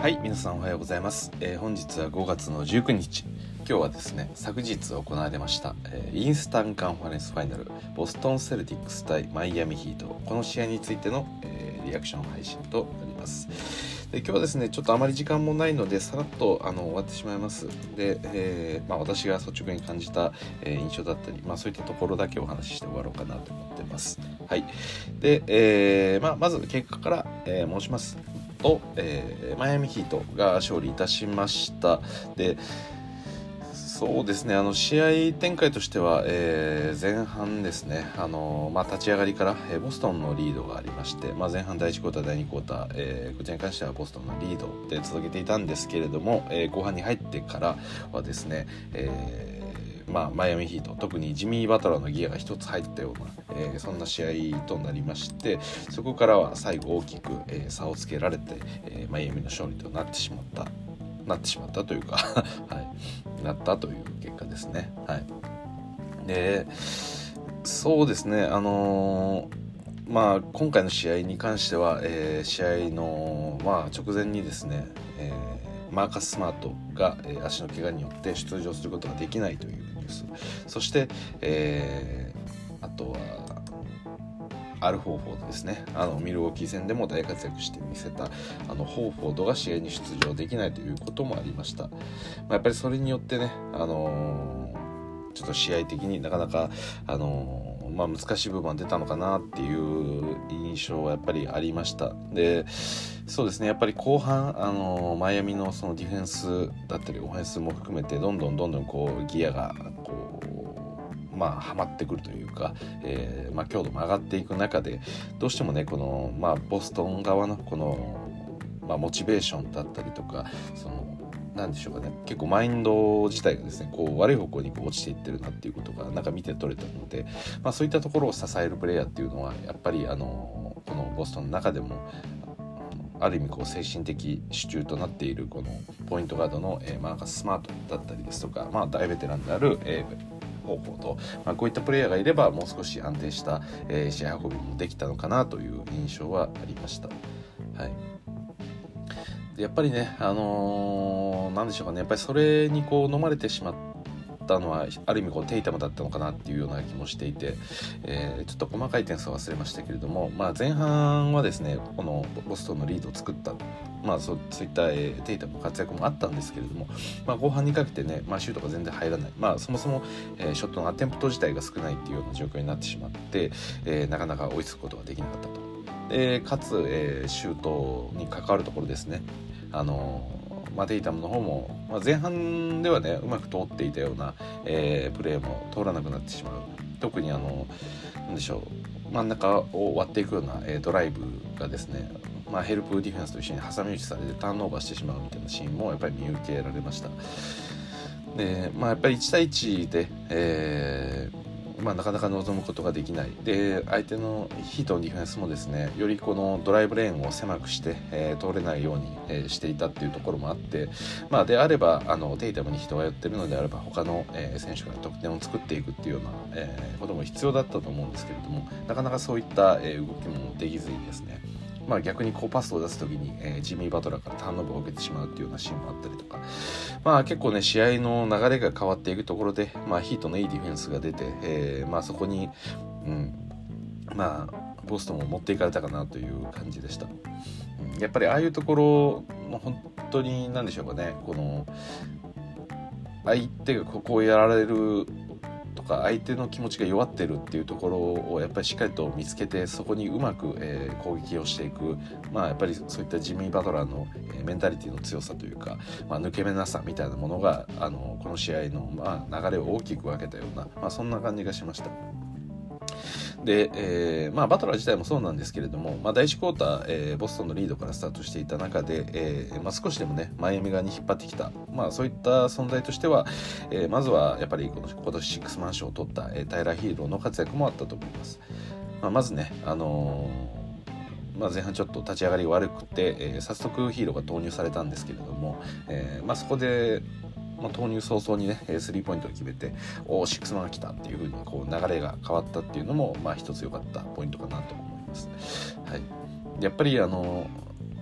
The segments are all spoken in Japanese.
はい皆さんおはようございます、えー本日は5月の19日。今日はですね昨日行われました、えーインスタンカンファレンスファイナルボストンセルティックス対マイアミヒート。この試合についての、えーリアクション配信となります。で今日はですねちょっとあまり時間もないのでさらっとあの終わってしまいます。で、えーまあ、私が率直に感じた、え印象だったり、まあ、そういったところだけお話しして終わろうかなと思ってます。はい。で、えまあ、まず結果から、え申します。と、えーマイアミヒートが勝利いたしました。でそうですねあの試合展開としては、えー前半ですねあの、まあ、立ち上がりから、えーボストンのリードがありまして、まあ、前半第1クォーター第2クォーター、えーこちらに関してはボストンのリードで続けていたんですけれども、えー後半に入ってからはですね、えーまあ、マイアミヒート特にジミー・バトラーのギアが一つ入ったような、えーそんな試合となりましてそこからは最後大きく、えー差をつけられて、えーマイアミの勝利となってしまったなってしまったというか、はい、なったという結果ですね。はい、でそうですねあのーまあ今回の試合に関しては、えー試合の、まあ、直前にですね、えーマーカス・スマートが、えー足の怪我によって出場することができないというです。そして、えーあとはアルフォーフォードですね。あのミルウォーキー戦でも大活躍してみせたあのホーフォードが試合に出場できないということもありました、まあ、やっぱりそれによってね、あのーちょっと試合的になかなか、あのーまあ、難しい部分は出たのかなっていう印象はやっぱりありました。でそうですね。やっぱり後半、あのマイアミのそのディフェンスだったりオフェンスも含めてどんどんどんどんこうギアがこうまあはまってくるというか、えーまあ、強度も上がっていく中でどうしてもねこの、まあ、ボストン側のこの、まあ、モチベーションだったりとかそのなんでしょうかね結構マインド自体がですねこう悪い方向にこう落ちていってるなっていうことがなんか見て取れたので、まあ、そういったところを支えるプレイヤーっていうのはやっぱりあのこのボストンの中でもある意味こう精神的支柱となっているこのポイントガードの、えーマーカス・スマートだったりですとか、まあ、大ベテランである、えー方法と、まあ、こういったプレイヤーがいればもう少し安定した、えー試合運びもできたのかなという印象はありました。はいやっぱりね、あのーなんでしょうかね、やっぱりそれにこう飲まれてしまったのは、ある意味こうテイタムだったのかなっていうような気もしていて、えーちょっと細かい点数は忘れましたけれども、まあ、前半はですね、このボストンのリードを作った、まあ、そうそういった、えーテイタムの活躍もあったんですけれども、まあ、後半にかけてね、まあ、シュートが全然入らない、まあ、そもそも、えーショットのアテンプト自体が少ないっていうような状況になってしまって、えーなかなか追いつくことができなかったと。でかつ、えーシュートに関わるところですね。あのまあ、デイタムの方も、まあ、前半ではねうまく通っていたような、えープレーも通らなくなってしまう。特にあのなんでしょう真ん中を割っていくような、えードライブがですね、まあ、ヘルプディフェンスと一緒に挟み撃ちされてターンオーバーしてしまうみたいなシーンもやっぱり見受けられました。で、まあ、やっぱり1対1で、えーまあ、なかなか望むことができない。で相手のヒートのディフェンスもですねよりこのドライブレーンを狭くして、えー通れないように、えーしていたっていうところもあって、まあ、であればあのテイタムに人が寄ってるのであれば他の、えー選手が得点を作っていくっていうような、えことも必要だったと思うんですけれどもなかなかそういった、え動きもできずにですねまあ、逆にこうパスを出す時に、えージミー・バトラーからターンオーバーを受けてしまうっていうようなシーンもあったりとか、まあ、結構ね試合の流れが変わっていくところで、まあ、ヒートのいいディフェンスが出て、えーまあ、そこに、うん、まあボストンを持っていかれたかなという感じでした。うんやっぱりああいうところの本当に何でしょうかねこの相手がここをやられるか相手の気持ちが弱ってるっていうところをやっぱりしっかりと見つけてそこにうまく、えー攻撃をしていくまあやっぱりそういったジミー・バトラーの、えーメンタリティの強さというか、まあ、抜け目なさみたいなものがあのこの試合の、まあ、流れを大きく分けたような、まあ、そんな感じがしました。で、えーまあ、バトラー自体もそうなんですけれども、まあ、第1クォーター、えーボストンのリードからスタートしていた中で、えーまあ、少しでもねマイアミ側に引っ張ってきた、まあ、そういった存在としては、えーまずはやっぱり今年今年シックスマン賞を取った、えータイラー・ヒーローの活躍もあったと思います。まあ、まずね、あのーまあ、前半ちょっと立ち上がり悪くて、えー早速ヒーローが投入されたんですけれども、えーまあ、そこで、まあ、投入早々にねスリーポイントを決めておおシックスマンが来たっていう風にこう流れが変わったっていうのも、まあ、一つ良かったポイントかなと思います。はい、やっぱりあの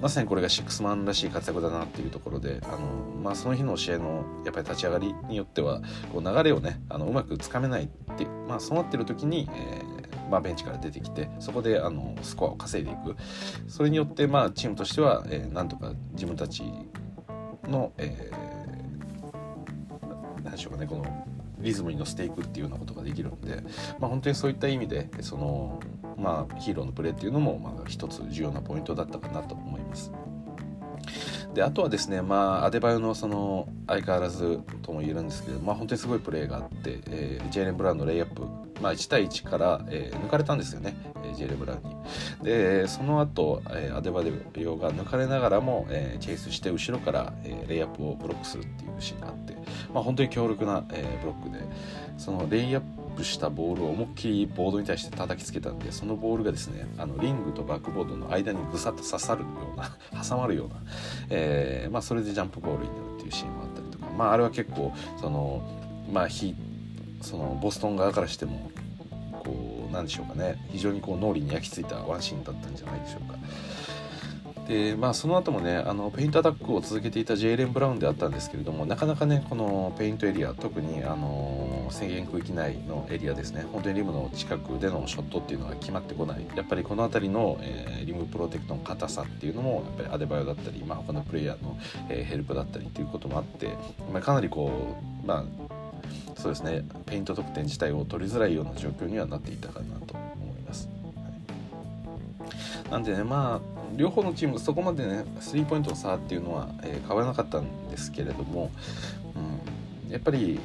まさにこれがシックスマンらしい活躍だなっていうところであの、まあ、その日の試合のやっぱり立ち上がりによってはこう流れをねあのうまくつかめないって、まあ、そうなってる時に、えーまあ、ベンチから出てきてそこであのスコアを稼いでいくそれによって、まあ、チームとしては、えー、なんとか自分たちの、えー、でしょうかねこのリズムに乗せていくっていうようなことができるんで、まあ、本当にそういった意味でその、まあ、ヒーローのプレーっていうのも、まあ、一つ重要なポイントだったかなと思います。であとはですね、まあ、アデバヨのその相変わらずとも言えるんですけど、まあ、本当にすごいプレーがあって、えー、ジェイレン・ブラウンのレイアップ、まあ、1対1から、えー、抜かれたんですよね、えー、ジェイレン・ブラウンに。でその後、えー、アデバヨが抜かれながらも、えー、チェイスして後ろから、えー、レイアップをブロックするっていうシーンがあって、まあ、本当に強力な、えー、ブロックでそのレイアップしたボールを思いっきりボードに対して叩きつけたんでそのボールがですねあのリングとバックボードの間にぐさっと刺さるような挟まるような、えーまあ、それでジャンプボールになるっていうシーンもあったりとか、まあ、あれは結構そのまあそのボストン側からしてもこうなんでしょうかね非常にこう脳裏に焼き付いたワンシーンだったんじゃないでしょうか。でまあその後もねあのペイントアタックを続けていたジェイレン・ブラウンであったんですけれどもなかなかねこのペイントエリア特にあの制限区域内のエリアですね本当にリムの近くでのショットっていうのが決まってこないやっぱりこの辺りの、えー、リムプロテクトの硬さっていうのもやっぱりアデバイオだったり、まあ、他のプレイヤーの、えー、ヘルプだったりっていうこともあって、まあ、かなりこうまあそうですねペイント得点自体を取りづらいような状況にはなっていたかなと思います。はい、なんでねまあ両方のチームそこまでねスリーポイントの差っていうのは、えー、変わらなかったんですけれども、うん、やっぱり、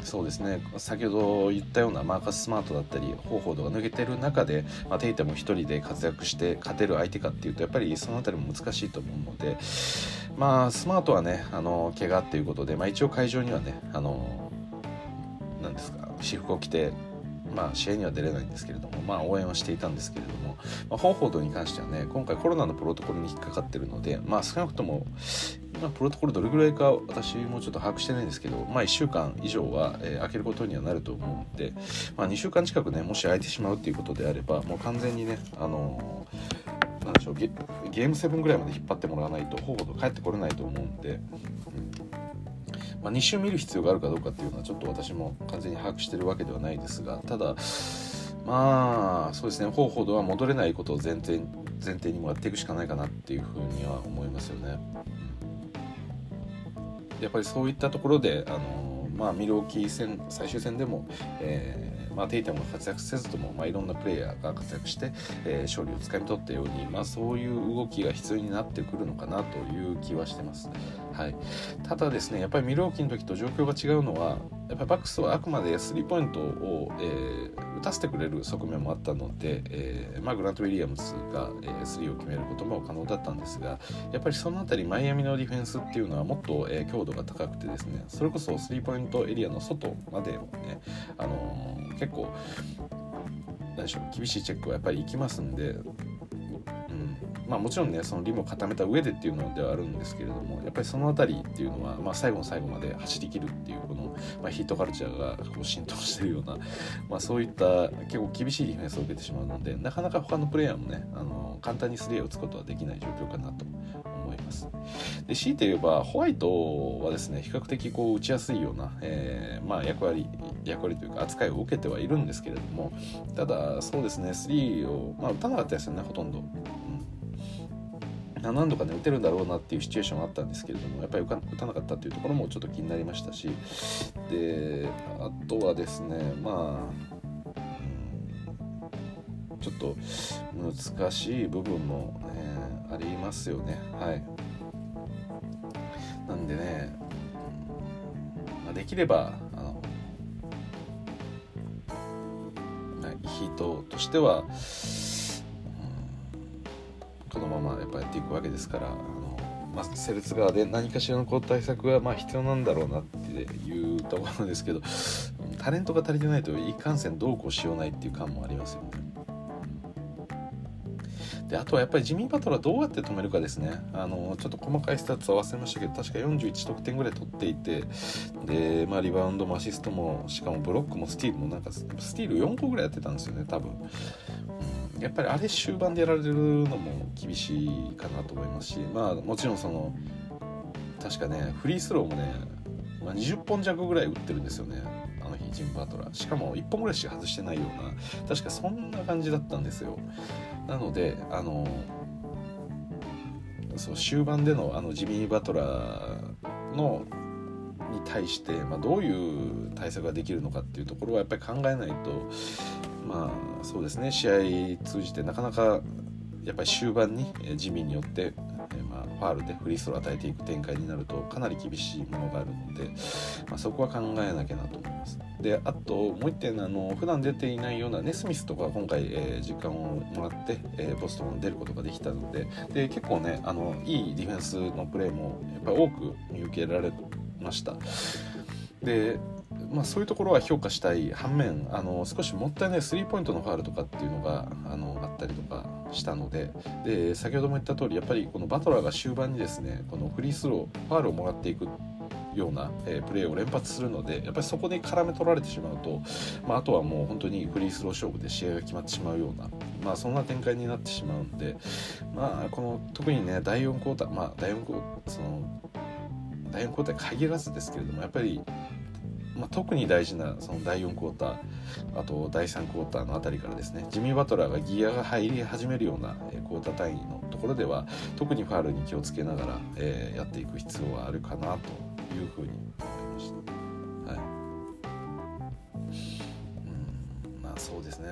うん、そうですね。先ほど言ったようなマーカス・スマートだったり方法度が抜けてる中で、まあ、テイタも1人で活躍して勝てる相手かっていうとやっぱりその辺りも難しいと思うのでまあスマートはねあの怪我っていうことで、まあ、一応会場にはねあのなんですか私服を着てまあ、試合には出れないんですけれども、まあ、応援はしていたんですけれども、まあ、ホーフォードに関してはね今回コロナのプロトコルに引っかかってるので、まあ、少なくとも、まあ、プロトコルどれぐらいか私もちょっと把握してないんですけど、まあ、1週間以上は、えー、空けることにはなると思うので、まあ、2週間近くねもし空いてしまうっていうことであればもう完全にねあのー、なんでしょうゲゲーム7ぐらいまで引っ張ってもらわないとホーフォード帰ってこれないと思うんで、まあ、2週見る必要があるかどうかっていうのはちょっと私も完全に把握してるわけではないですがただまあそうですね方法では戻れないことを前提前提にもやっていくしかないかなっていうふうには思いますよね。やっぱりそういったところであの、まあ、ミルウォーキー戦最終戦でも、えまあ、テイタムが活躍せずとも、まあ、いろんなプレイヤーが活躍して、えー、勝利をつかみ取ったように、まあ、そういう動きが必要になってくるのかなという気はしてます。はい、ただですねやっぱりミルウォーキーの時と状況が違うのはやっぱりバックスはあくまでスリーポイントを、えー、打たせてくれる側面もあったので、えーまあ、グラント・ウィリアムズが、えー、スリーを決めることも可能だったんですがやっぱりその辺りマイアミのディフェンスっていうのはもっと、えー、強度が高くてですねそれこそスリーポイントエリアの外までね、あのー、結構何でしょう厳しいチェックはやっぱり行きますんでまあ、もちろんねそのリムを固めた上でっていうのではあるんですけれどもやっぱりその辺りっていうのは、まあ、最後の最後まで走りきるっていうこの、まあ、ヒートカルチャーがこう浸透してるような、まあ、そういった結構厳しいディフェンスを受けてしまうのでなかなか他のプレイヤーもねあの簡単にスレーを打つことはできない状況かなと思います。で強いて言えばホワイトはですね比較的こう打ちやすいような、えー、まあ、役割役割というか扱いを受けてはいるんですけれどもただそうですね3を、まあ、打たなかったですよねほとんど。何度かね打てるんだろうなっていうシチュエーションがあったんですけれどもやっぱり打たなかったっていうところもちょっと気になりましたしであとはですねまあ、ちょっと難しい部分も、ね、ありますよね。はい。なんでね、まあ、できればあのヒートとしてはこのままやっぱやっていくわけですからあの、まあ、セルツ側で何かしらのこう対策がまあ必要なんだろうなっていうところですけどタレントが足りてないといかんせんどうこうしようないっていう感もありますよね。であとはやっぱりジミー・バトラーどうやって止めるかですねあのちょっと細かいスタッツは忘れましたけど確か41得点ぐらい取っていてで、まあ、リバウンドもアシストもしかもブロックもスティールもなんかスティール4個ぐらいやってたんですよね多分。やっぱりあれ終盤でやられるのも厳しいかなと思いますしまあもちろんその確かねフリースローもね、まあ、20本弱ぐらい打ってるんですよね。あの日ジミー・バトラー。しかも1本ぐらいしか外してないような確かそんな感じだったんですよ。なのであのそう終盤でのあのジミー・バトラーのに対して、まあ、どういう対策ができるのかっていうところはやっぱり考えないとまあそうですね試合通じてなかなかやっぱり終盤に地味によって、まあ、ファールでフリースローを与えていく展開になるとかなり厳しいものがあるので、まあ、そこは考えなきゃなと思います。であともう一点あの普段出ていないようなネスミスとか今回、えー、時間をもらって、えー、ボストンに出ることができたのでで結構ねあのいいディフェンスのプレーもやっぱ多く見受けられました。でまあ、そういうところは評価したい反面あの少しもったいないスリーポイントのファールとかっていうのがあのあったりとかしたのでで先ほども言った通りやっぱりこのバトラーが終盤にですねこのフリースローファールをもらっていくような、えー、プレーを連発するのでやっぱりそこで絡め取られてしまうと、まあ、あとはもう本当にフリースロー勝負で試合が決まってしまうような、まあ、そんな展開になってしまうんで、まあ、この特にね第4クォーター、まあ、第4クォーターその第4クォーター限らずですけれどもやっぱりまあ、特に大事なその第4クォーターあと第3クォーターのあたりからですねジミー・バトラーがギアが入り始めるような、クォーター単位のところでは特にファールに気をつけながら、えー、やっていく必要はあるかなというふうに思いました。はい。うんまあそうですね。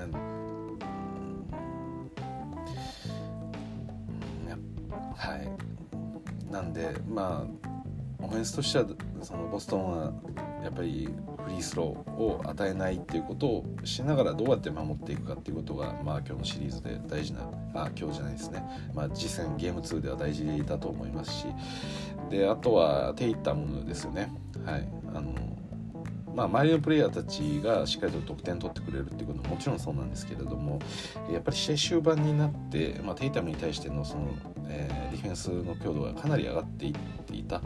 はい。なんでまあオフェンスとしてはそのボストンはやっぱりフリースローを与えないっていうことをしながらどうやって守っていくかっていうことが、まあ、今日のシリーズで大事なあ今日じゃないですね、まあ、実戦ゲーム2では大事だと思いますしであとは手いったものですよね。はいあのまあ、周りのプレイヤーたちがしっかりと得点取ってくれるっていうことももちろんそうなんですけれどもやっぱり試合終盤になって、まあ、テイタムに対してのその、えー、ディフェンスの強度がかなり上がっていっていた。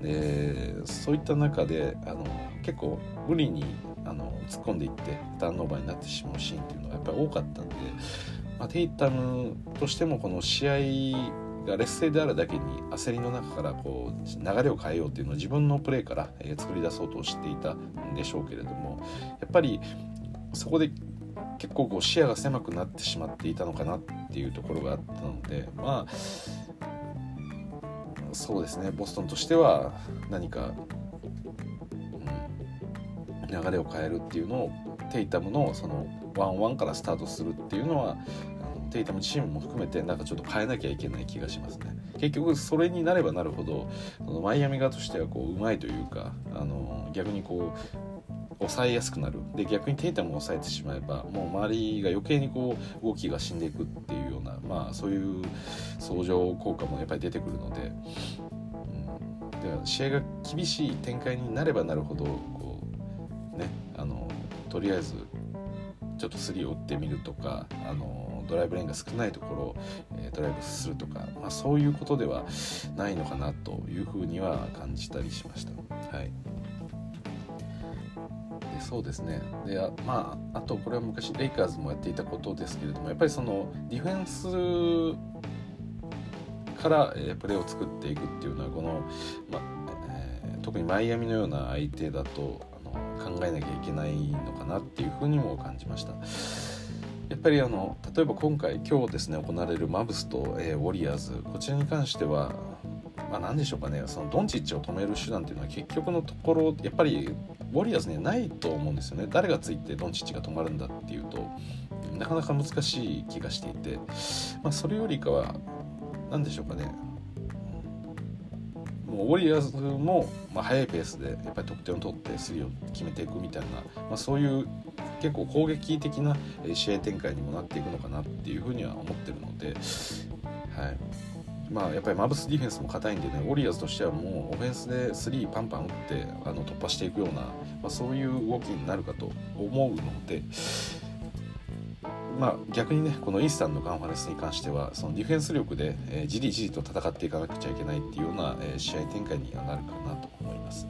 でそういった中であの結構無理にあの突っ込んでいってターンオーバーになってしまうシーンっていうのがやっぱり多かったんで、まあ、テイタムとしてもこの試合が劣勢であるだけに焦りの中からこう流れを変えようっていうのを自分のプレーから、え作り出そうとしていたんでしょうけれどもやっぱりそこで結構こう視野が狭くなってしまっていたのかなっていうところがあったのでまあそうですねボストンとしては何か、うん、流れを変えるっていうのをテイタムのそのワンワンからスタートするっていうのはテイタムチームも含めてなんかちょっと変えなきゃいけない気がしますね。結局それになればなるほどそのマイアミ側としてはこううまいというかあの逆にこう抑えやすくなる。で逆にテイタムを抑えてしまえばもう周りが余計にこう動きが死んでいくっていうようなまあそういう相乗効果もやっぱり出てくるので、うん、では試合が厳しい展開になればなるほどこうねあのとりあえずちょっとスリーを打ってみるとかあのドライブレーンが少ないところを、えドライブするとか、まあ、そういうことではないのかなというふうには感じたりしました。はいそうですねであ,、まあ、あとこれは昔レイカーズもやっていたことですけれどもやっぱりそのディフェンスから、えプレーを作っていくっていうのはこの、まえー、特にマイアミのような相手だとあの考えなきゃいけないのかなっていうふうにも感じました。やっぱりあの例えば今回今日ですね行われるマブスと、えー、ウォリアーズ。こちらに関してはまあ、何でしょうかね。そのドンチッチを止める手段っていうのは結局のところやっぱりウォリアーズにはないと思うんですよね。誰がついてドンチッチが止まるんだっていうとなかなか難しい気がしていて、まあ、それよりかは何でしょうかね。もうウォリアーズも、まあ、速いペースでやっぱり得点を取ってスリーを決めていくみたいな、まあ、そういう結構攻撃的な試合展開にもなっていくのかなっていうふうには思ってるので、はいまあ、やっぱりマブスディフェンスも硬いんでねウォリアーズとしてはもうオフェンスでスリーパンパン打ってあの突破していくような、まあ、そういう動きになるかと思うので。まあ、逆にねこのイースタンのカンファレンスに関してはそのディフェンス力で、え、じりじりと戦っていかなくちゃいけないっていうような、えー、試合展開にはなるかなと思います。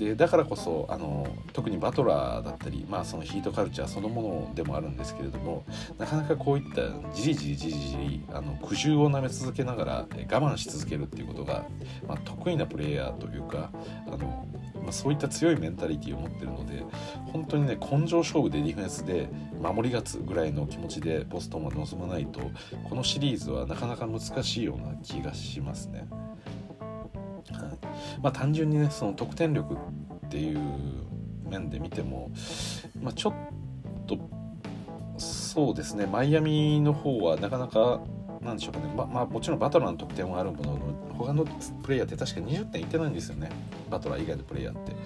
でだからこそあの特にバトラーだったり、まあ、そのヒートカルチャーそのものでもあるんですけれどもなかなかこういったじりじりじりじりあの苦渋をなめ続けながら我慢し続けるっていうことが、まあ、得意なプレイヤーというかあの、まあ、そういった強いメンタリティーを持ってるので本当にね根性勝負でディフェンスで守り勝つぐらいの気持ちでボストンは臨まないとこのシリーズはなかなか難しいような気がしますね。まあ、単純にねその得点力っていう面で見ても、まあ、ちょっとそうですねマイアミの方はなかなかなんでしょうかね、ままあ、もちろんバトラーの得点はあるものの他のプレイヤーって確か20点いってないんですよね。バトラー以外のプレイヤーって、ま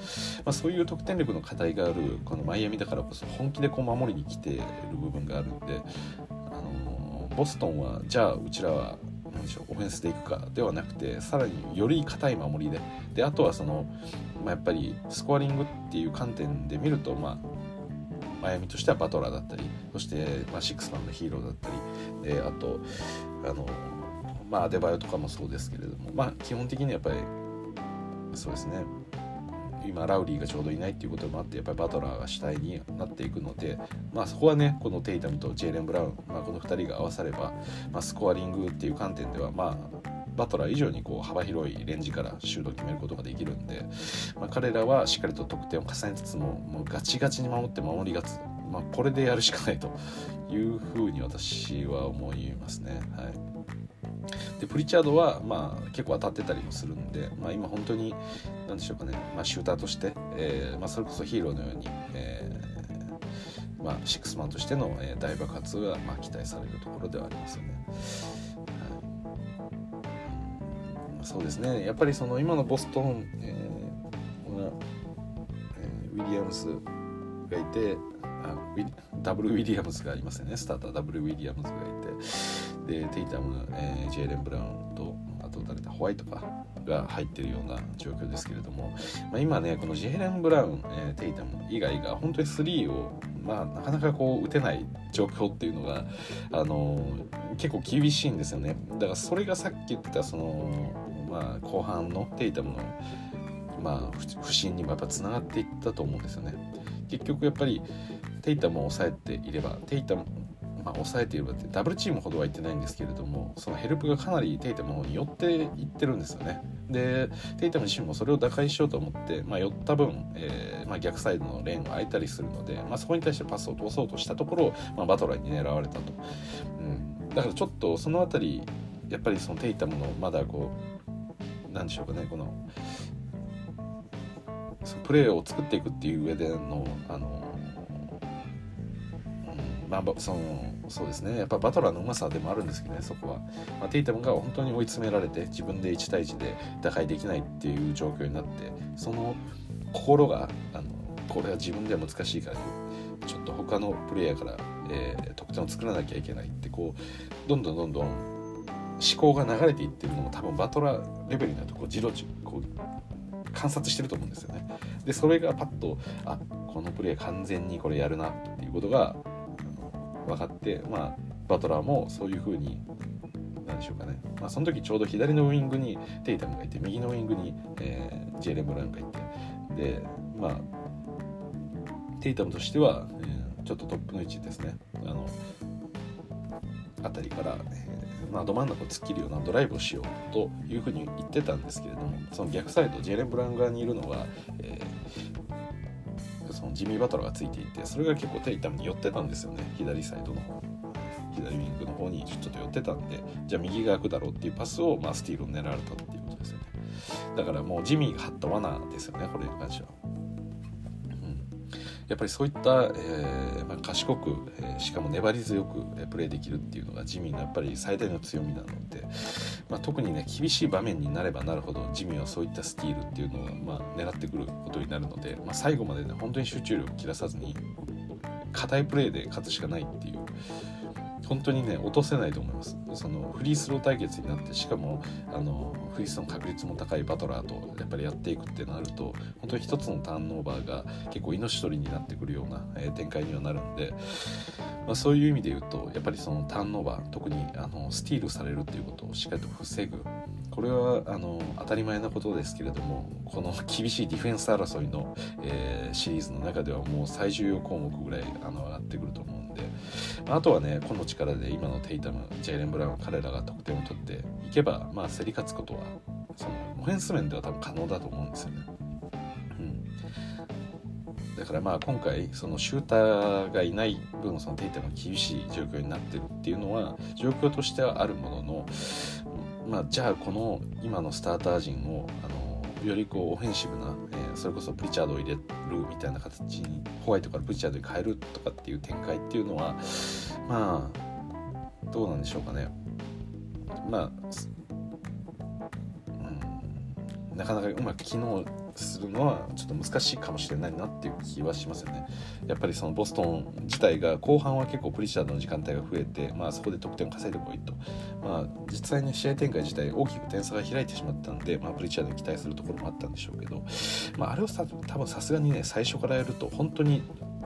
あ、そういう得点力の課題があるこのマイアミだからこそ本気でこう守りに来てる部分があるんで、あのボストンはじゃあうちらは何でしょうオフェンスでいくかではなくてさらにより硬い守りで。であとはその、まあ、やっぱりスコアリングっていう観点で見るとまあマイアミとしてはバトラーだったりそして、まあ、シックスマンのヒーローだったりであとあの、まあ、アデバイオとかもそうですけれども、まあ、基本的にはやっぱりそうですね。今ラウリーがちょうどいないっていうこともあってやっぱりバトラーが主体になっていくので、まあ、そこはねこのテイタムとジェイレン・ブラウン、まあ、この2人が合わされば、まあ、スコアリングっていう観点ではまあバトラー以上にこう幅広いレンジからシュートを決めることができるんで、まあ、彼らはしっかりと得点を重ねつつももうガチガチに守って守りがつ、まあ、これでやるしかないというふうに私は思いますね。はいでプリチャードは、まあ、結構当たってたりもするんで、まあ、今本当に何でしょうかね、まあ、シューターとして、えーまあ、それこそヒーローのように、えーまあ、シックスマンとしての、えー、大爆発が、まあ、期待されるところではありますよね。そうですね。やっぱりその今のボストン、えーえー、ウィリアムスがいてあウィダブルウィリアムズがいますよね。スターターダブルウィリアムズがいて。でテイタム、えー、ジェイレン・ブラウンとあと誰だホワイトかが入ってるような状況ですけれども、まあ、今ねこのジェイレン・ブラウン、えー、テイタム以外が本当に3を、まあ、なかなかこう打てない状況っていうのが、あのー、結構厳しいんですよねだからそれがさっき言ったそのまあ、後半のテイタムの、まあ、不振にもやっぱつながっていったと思うんですよね。結局やっぱりテイタムを抑えていればテイタムまあ、抑えていればってダブルチームほどは言ってないんですけれどもそのヘルプがかなりテイタムの方に寄っていってるんですよね。でテイタム自身もそれを打開しようと思って、まあ、寄った分、えーまあ、逆サイドのレーンが空いたりするので、まあ、そこに対してパスを通そうとしたところ、まあ、バトラーに狙われたと、うん、だからちょっとその辺りやっぱりそのテイタムのまだこう何でしょうかねこのプレーを作っていくっていう上でのあの、まあそのそうですね。やっぱバトラーのうまさでもあるんですけどねそこは、まあ、テイタムが本当に追い詰められて自分で1対1で打開できないっていう状況になってその心があのこれは自分では難しいからちょっと他のプレイヤーから、えー、得点を作らなきゃいけないってこうどんどんどんどん思考が流れていってるのも多分バトラーレベルになるとこうじろじこう観察してると思うんですよね。でそれがパッとあこのプレイヤー完全にこれやるなっていうことが分かってまあバトラーもそういう風に何でしょうかね、まあ、その時ちょうど左のウイングにテイタムがいて右のウイングに、えー、ジェレム・ランがいて。でまあテイタムとしては、えー、ちょっとトップの位置ですね。あのあたりから、えまあ、ど真ん中を突っ切るようなドライブをしようというふうに言ってたんですけれどもその逆サイドジェレン・ブラン側にいるのが、えー、そのジミー・バトラーがついていてそれが結構手痛めに寄ってたんですよね左サイドの方左ウィングの方にちょっと寄ってたんでじゃあ右が空くだろうっていうパスを、まあ、スティールを狙われたっていうことですよねだからもうジミーが張った罠ですよねこれに関しては。やっぱりそういった、えーまあ、賢く、えー、しかも粘り強く、えー、プレーできるっていうのがジミーのやっぱり最大の強みなので、まあ、特にね厳しい場面になればなるほどジミーはそういったスティールっていうのを、まあ、狙ってくることになるので、まあ、最後までね本当に集中力を切らさずに硬いプレーで勝つしかないっていう本当にね落とせないと思います。そのフリースロー対決になってしかもあのフリースローの確率も高いバトラーとやっぱりやっていくってなると本当に一つのターンオーバーが結構命取りになってくるような、えー、展開にはなるんで、まあ、そういう意味で言うとやっぱりそのターンオーバー特にあのスティールされるっていうことをしっかりと防ぐ。これはあの当たり前なことですけれどもこの厳しいディフェンス争いの、えー、シリーズの中ではもう最重要項目ぐらいあの上がってくると思うんでであとはねこの力で今のテイタムジェイレン・ブラウン彼らが得点を取っていけば、まあ、競り勝つことはそのオフェンス面では多分可能だと思うんですよね。だからまあ今回そのシューターがいない分そのテイタムが厳しい状況になってるっていうのは状況としてはあるもののまあ、じゃあこの今のスターター陣をあのよりこうオフェンシブな、それこそプリチャードを入れるみたいな形にホワイトからプリチャードに変えるとかっていう展開っていうのはまあどうなんでしょうかね。まあ、うん、なかなかうまく機能するのはちょっと難しいかもしれないなっていう気はしますよね。やっぱりそのボストン自体が後半は結構プリシャードの時間帯が増えて、まあ、そこで得点を稼いでこいいと、まあ、実際に試合展開自体大きく点差が開いてしまったんで、まあ、プリチャードに期待するところもあったんでしょうけど、まあ、あれをさ多分さすがにね最初からやると本当に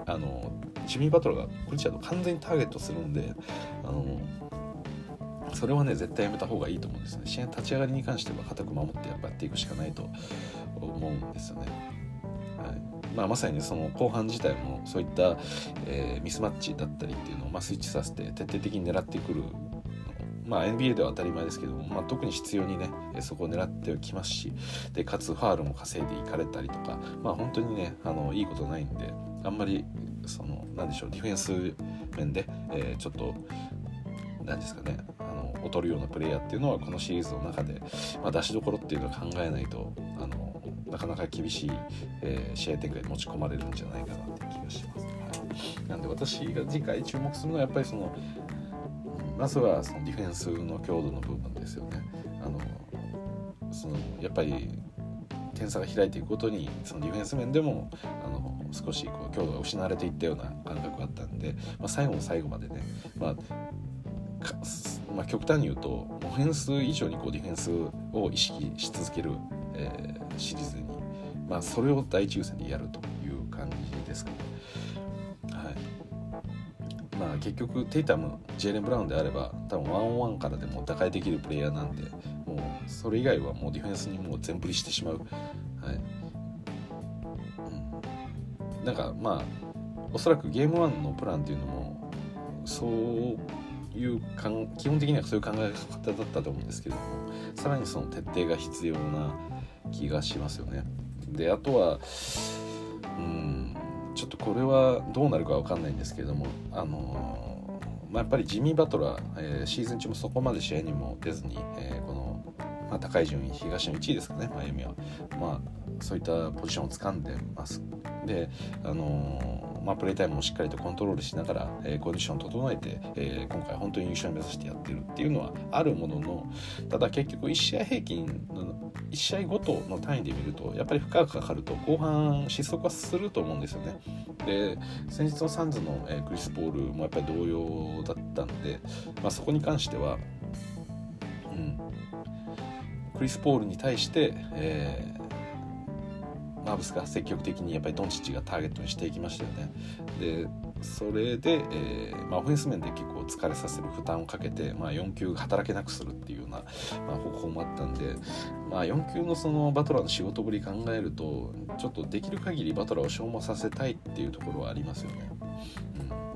あのジミー・バトラーがプリチャード完全にターゲットするんであのそれはね絶対やめた方がいいと思うんですね試合立ち上がりに関しては固く守ってやっぱやっていくしかないと思うんですよね。はいまあ、まさにその後半自体もそういった、えー、ミスマッチだったりっていうのを、まあ、スイッチさせて徹底的に狙ってくるまあ、NBA では当たり前ですけども、まあ、特に必要にねそこを狙ってきますしでかつファールも稼いでいかれたりとか、まあ、本当にねあのいいことないんであんまりその何でしょうディフェンス面で、えー、ちょっと何ですかね劣るようなプレイヤーっていうのはこのシリーズの中で、まあ、出しどころっていうのを考えないとあのなかなか厳しい、えー、試合展開に持ち込まれるんじゃないかなっていう気がします。はい、なんで私が次回注目するのはやっぱりそのまずはそのディフェンスの強度の部分ですよね。あのそのやっぱり点差が開いていくごとにそのディフェンス面でもあの少しこう強度が失われていったような感覚があったんで、まあ、最後の最後までね、まあ、まあ、極端に言うとオフェンス以上にこうディフェンスを意識し続ける、えー、シリーズに、まあ、それを第一優先でやるという感じですかね。はいまあ、結局テイタムジェイレン・ブラウンであれば多分ワンオンワンからでも打開できるプレイヤーなんでもうそれ以外はもうディフェンスにもう全振りしてしまう。はいうん、なんかまあおそらくゲーム1のプランっていうのもそういう基本的にはそういう考え方だったと思うんですけどもさらにその徹底が必要な気がしますよね。であとはうんちょっとこれはどうなるか分かんないんですけれどもあのまあ、やっぱりジミー・バトラー、えー、シーズン中もそこまで試合にも出ずに、えー、この、まあ、高い順位東の1位ですかねマイアミは、まあ、そういったポジションを掴んでます。であのまあ、プレータイムもしっかりとコントロールしながら、えー、コンディションを整えて、えー、今回本当に優勝を目指してやってるっていうのはあるもののただ結局1試合平均の1試合ごとの単位で見るとやっぱり負荷がかかると後半失速はすると思うんですよね。で先日のサンズの、え、クリス・ポールもやっぱり同様だったんで、まあ、そこに関しては、うん、クリス・ポールに対して、えーマーブスが積極的にやっぱりドンチッチがターゲットにしていきましたよね。でそれで、えーまあ、オフェンス面で結構疲れさせる負担をかけて、まあ、4球働けなくするっていうような、まあ、方法もあったんで、まあ、4球のそのバトラーの仕事ぶり考えるとちょっとできる限りバトラーを消耗させたいっていうところはありますよね。うん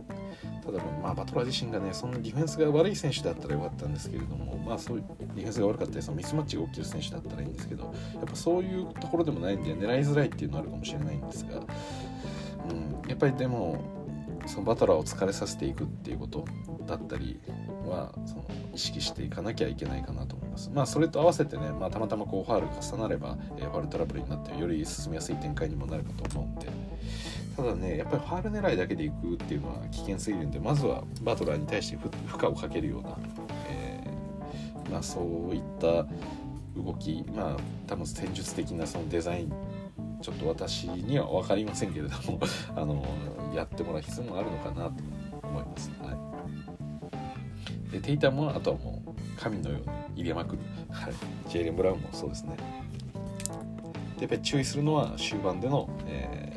ただ、まあ、バトラー自身がねそのディフェンスが悪い選手だったらよかったんですけれども、まあ、そういうディフェンスが悪かったりそのミスマッチが起きる選手だったらいいんですけどやっぱそういうところでもないんで狙いづらいっていうのはあるかもしれないんですが、うん、やっぱりでもそのバトラーを疲れさせていくっていうことだったりはその意識していかなきゃいけないかなと思います。まあそれと合わせてね、まあ、たまたまこうファール重なれば、えー、ファールトラブルになってより進みやすい展開にもなるかと思うんでただねやっぱりファール狙いだけでいくっていうのは危険すぎるんでまずはバトラーに対して負荷をかけるような、えー、まあ、そういった動きまあ多分戦術的なそのデザインちょっと私には分かりませんけれども あのやってもらう必要もあるのかなと思います。はい、でテイタムはあとはもう神のように入れまくる、はい、ジェイレン・ブラウンもそうですね。でやっぱり注意するのは終盤での、え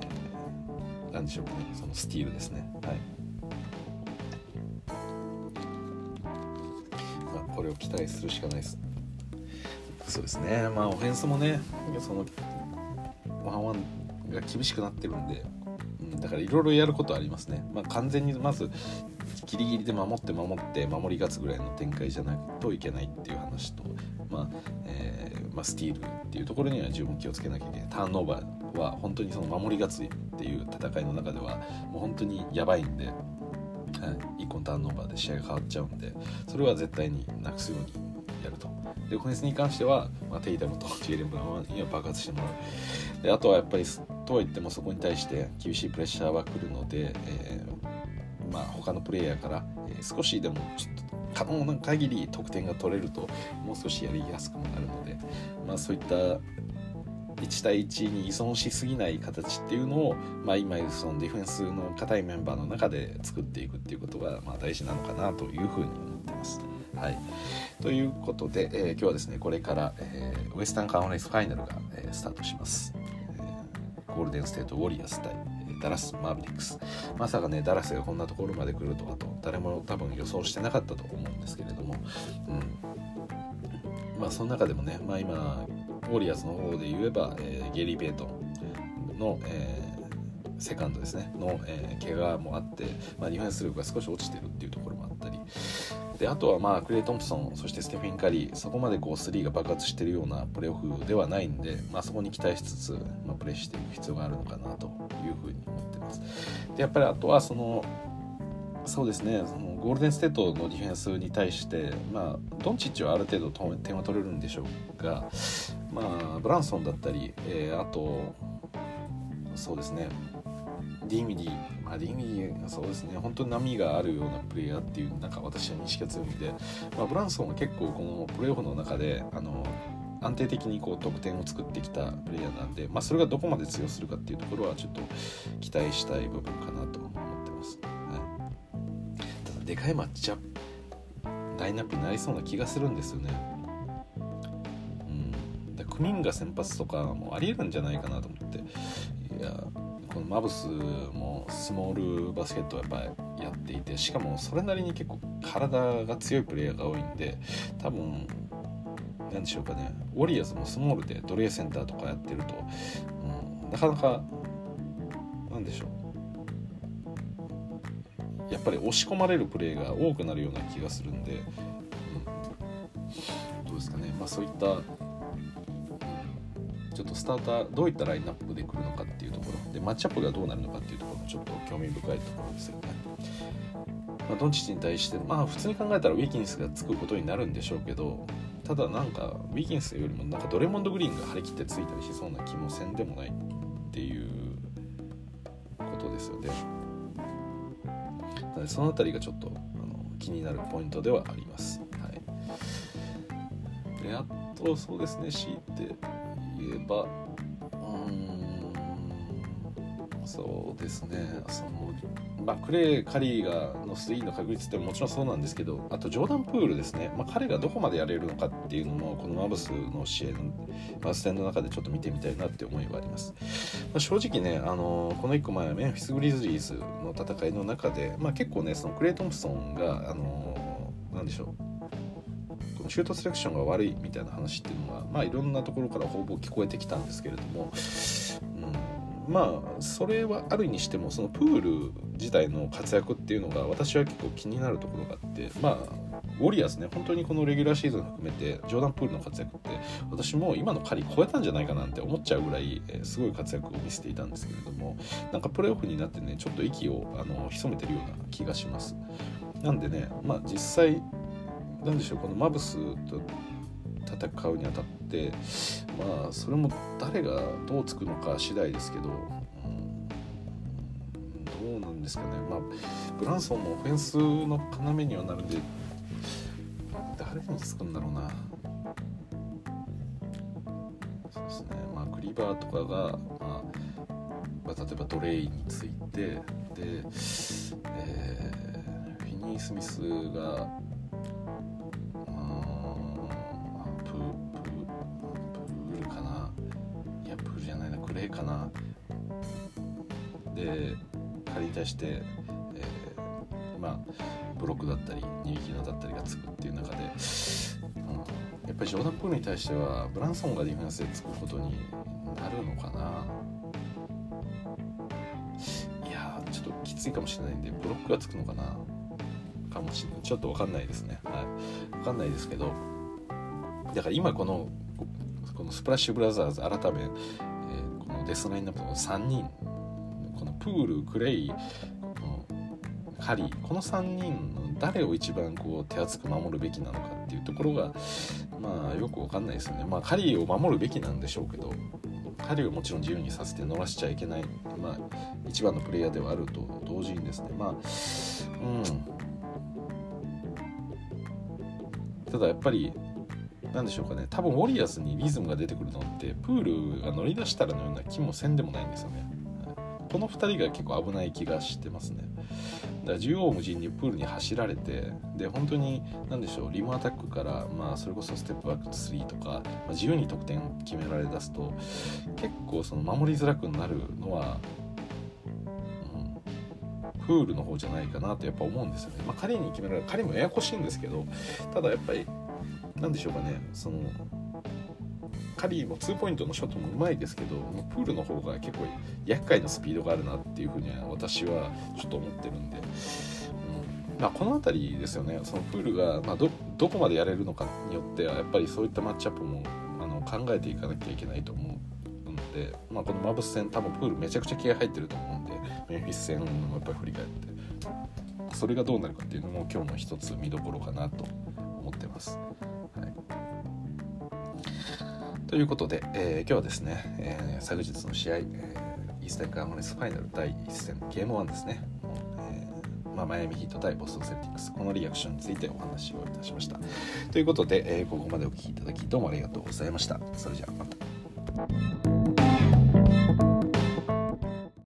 ー、何でしょうかね。そのスティールですね。はい。まあ、これを期待するしかないです。そうですね。まあオフェンスもねそのワンワンが厳しくなってるんで、うん、だからいろいろやることありますね、まあ、完全にまずギリギリで守って守って守り勝つぐらいの展開じゃないといけないっていう話と、まあえー、まあ、スティールっていうところには十分気をつけなきゃいけない。ターンオーバーは本当にその守り勝ついっていう戦いの中ではもう本当にやばいんで、はい、1個のターンオーバーで試合が変わっちゃうんでそれは絶対になくすようにやると。でオフェンスに関しては、まあ、テイタムと ジェレン・ブランには爆発してもらうであとはやっぱりとはいってもそこに対して厳しいプレッシャーは来るので、えー、まあ、他のプレイヤーから、え、少しでもちょっと可能な限り得点が取れるともう少しやりやすくもなるので、まあ、そういった1対1に依存しすぎない形っていうのを、まあ、今そのディフェンスの硬いメンバーの中で作っていくっていうことが、まあ、大事なのかなというふうに思ってます。はい、ということで、えー、今日はですねこれから、えー、ウエスタンカンファレンスファイナルが、えー、スタートします、え、ゴールデンステートウォリアーズ対ダラス・マーベリックス。まさかねダラスがこんなところまで来るとはと誰も多分予想してなかったと思うんですけれども、うん、まあその中でもね、まあ、今ウォリアーズの方で言えば、えー、ゲリー・ベイトンの、えー、セカンドですねの、えー、怪我もあって、まあ、ディフェンス力が少し落ちてるっていうところもあったりであとはまあクレイ・トンプソンそしてステフィン・カリーそこまでこう3が爆発してるようなプレーオフではないんで、まあ、そこに期待しつつ、まあ、プレーしていく必要があるのかなというふうに思ってます。でやっぱりあとはそのそうですねそのゴールデンステートのディフェンスに対して、まあ、ドンチッチはある程度点は取れるんでしょうが、まあ、ブランソンだったり、えー、あとそうですねディンウィディ、まあ、ディンウィディそうですね本当に波があるようなプレイヤーっていうなんか私は認識が強いんで、まあ、ブランソンは結構このプレーオフの中であの安定的にこう得点を作ってきたプレイヤーなんで、まあ、それがどこまで通用するかっていうところはちょっと期待したい部分かなと思ってます。はい、ただでかいマッチアップラインナップになりそうな気がするんですよね。うん、クミンが先発とかもありえるんじゃないかなと思って。いやこのマブスもスモールバスケットをやっぱりやっていてしかもそれなりに結構体が強いプレイヤーが多いんで多分何でしょうかね。ウォリアーズもスモールでドレーセンターとかやってると、うん、なかなか何でしょう。やっぱり押し込まれるプレーが多くなるような気がするんで、うん、どうですかね、まあ、そういったスターターどういったラインナップで来るのかっていうところでマッチアップがどうなるのかっていうところもちょっと興味深いところですよね。まあ、ドンチッチに対してまあ普通に考えたらウィキンスがつくことになるんでしょうけどただなんかウィキンスよりもなんかドレモンド・グリーンが張り切ってついたりしそうな気もせんでもないっていうことですよね。なのでその辺りがちょっとあの気になるポイントではあります。はい、であとそうですね強いてえばうんそうですね。その、まあ、クレイ・カリーがの3の確率ってもちろんそうなんですけどあとジョーダン・プールですね、まあ、彼がどこまでやれるのかっていうのもこのマブスの試合の、まあ、ステンの中でちょっと見てみたいなって思いはあります、まあ、正直ねあのこの1個前メンフィス・グリズリーズの戦いの中で、まあ、結構ねそのクレイ・トンプソンがあのなんでしょうシュートセレクションが悪いみたいな話っていうのは、まあ、いろんなところからほぼ聞こえてきたんですけれども、うん、まあそれはあるにしてもそのプール自体の活躍っていうのが私は結構気になるところがあってまあウォリアーズね本当にこのレギュラーシーズン含めてジョーダン・プールの活躍って私も今のカリ超えたんじゃないかなんて思っちゃうぐらい、え、すごい活躍を見せていたんですけれどもなんかプレーオフになってねちょっと息をあの潜めてるような気がします。なんでね、まあ、実際なんでしょうこのマブスと戦うにあたってまあそれも誰がどうつくのか次第ですけど、うん、どうなんですかね。まあブランソンもオフェンスの要にはなるんで誰につくんだろうな。そうですね。まあクリバーとかが、まあ、まあ、例えばドレイについてで、えー、フィニー・スミスが対して、えー、まあブロックだったり逃げ切りだったりがつくっていう中で、うん、やっぱりジョーダン・プールに対してはブランソンがディフェンスでつくことになるのかな。いやちょっときついかもしれないんでブロックがつくのかな。かもしれない。ちょっと分かんないですね。はい。分かんないですけどだから今このこのスプラッシュブラザーズ改め、えー、このデスラインナップの3人プールクレイカリーこの3人の誰を一番こう手厚く守るべきなのかっていうところがまあよく分かんないですよね。まあカリーを守るべきなんでしょうけどカリーをもちろん自由にさせて乗らしちゃいけない、まあ、一番のプレイヤーではあると同時にですね。まあうん。ただやっぱり何でしょうかね。多分ウォリアーズにリズムが出てくるのってプールが乗り出したらのような気もせんでもないんですよね。この2人が結構危ない気がしてますね。だから縦横無尽にプールに走られてで本当に何でしょうリムアタックから、まあ、それこそステップバック3とか、まあ、自由に得点決められだすと結構その守りづらくなるのは、うん、プールの方じゃないかなとやっぱ思うんですよね。まあ、彼に決められる彼もややこしいんですけどただやっぱり何でしょうかねそのカリーも2ポイントのショットもうまいですけどプールの方が結構厄介なスピードがあるなっていうふうには私はちょっと思ってるんで、うん。まあ、この辺りですよね。そのプールが、まあど、どこまでやれるのかによってはやっぱりそういったマッチアップもあの考えていかなきゃいけないと思うので、まあ、このマブス戦多分プールめちゃくちゃ気合入ってると思うんでメンフィス戦もやっぱり振り返って。それがどうなるかっていうのも今日の一つ見どころかなと思ってます。ということで、えー、今日はですね、えー、昨日の試合、えー、イースタンカーマネスファイナル第1戦ゲーム1ですね、えーまあ、マイアミヒート対ボストンセルティックス。このリアクションについてお話をいたしました。ということで、え、ここまでお聴きいただきどうもありがとうございました。それじゃあまた。